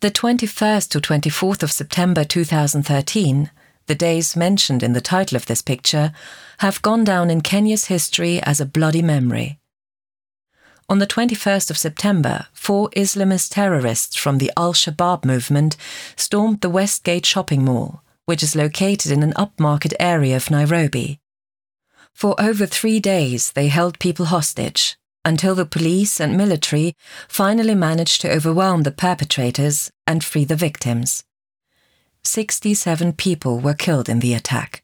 The 21st to 24th of September 2013, the days mentioned in the title of this picture, have gone down in Kenya's history as a bloody memory. On the 21st of September, four Islamist terrorists from the Al Shabaab movement stormed the Westgate shopping mall, which is located in an upmarket area of Nairobi. For over three days, they held people hostage until the police and military finally managed to overwhelm the perpetrators and free the victims. 67 people were killed in the attack.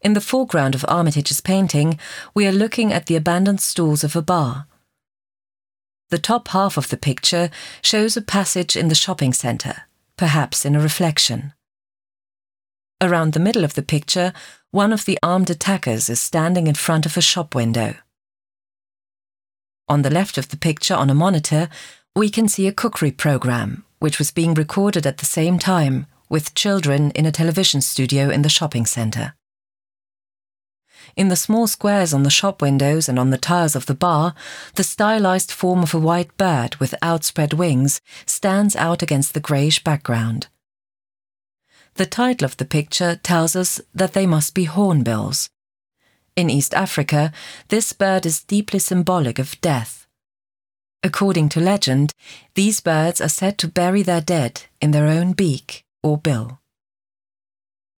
In the foreground of Armitage's painting, we are looking at the abandoned stalls of a bar. The top half of the picture shows a passage in the shopping centre, perhaps in a reflection. Around the middle of the picture, one of the armed attackers is standing in front of a shop window. On the left of the picture on a monitor, we can see a cookery program, which was being recorded at the same time with children in a television studio in the shopping centre. In the small squares on the shop windows and on the tiles of the bar, the stylized form of a white bird with outspread wings stands out against the greyish background. The title of the picture tells us that they must be hornbills. In East Africa, this bird is deeply symbolic of death. According to legend, these birds are said to bury their dead in their own beak or bill.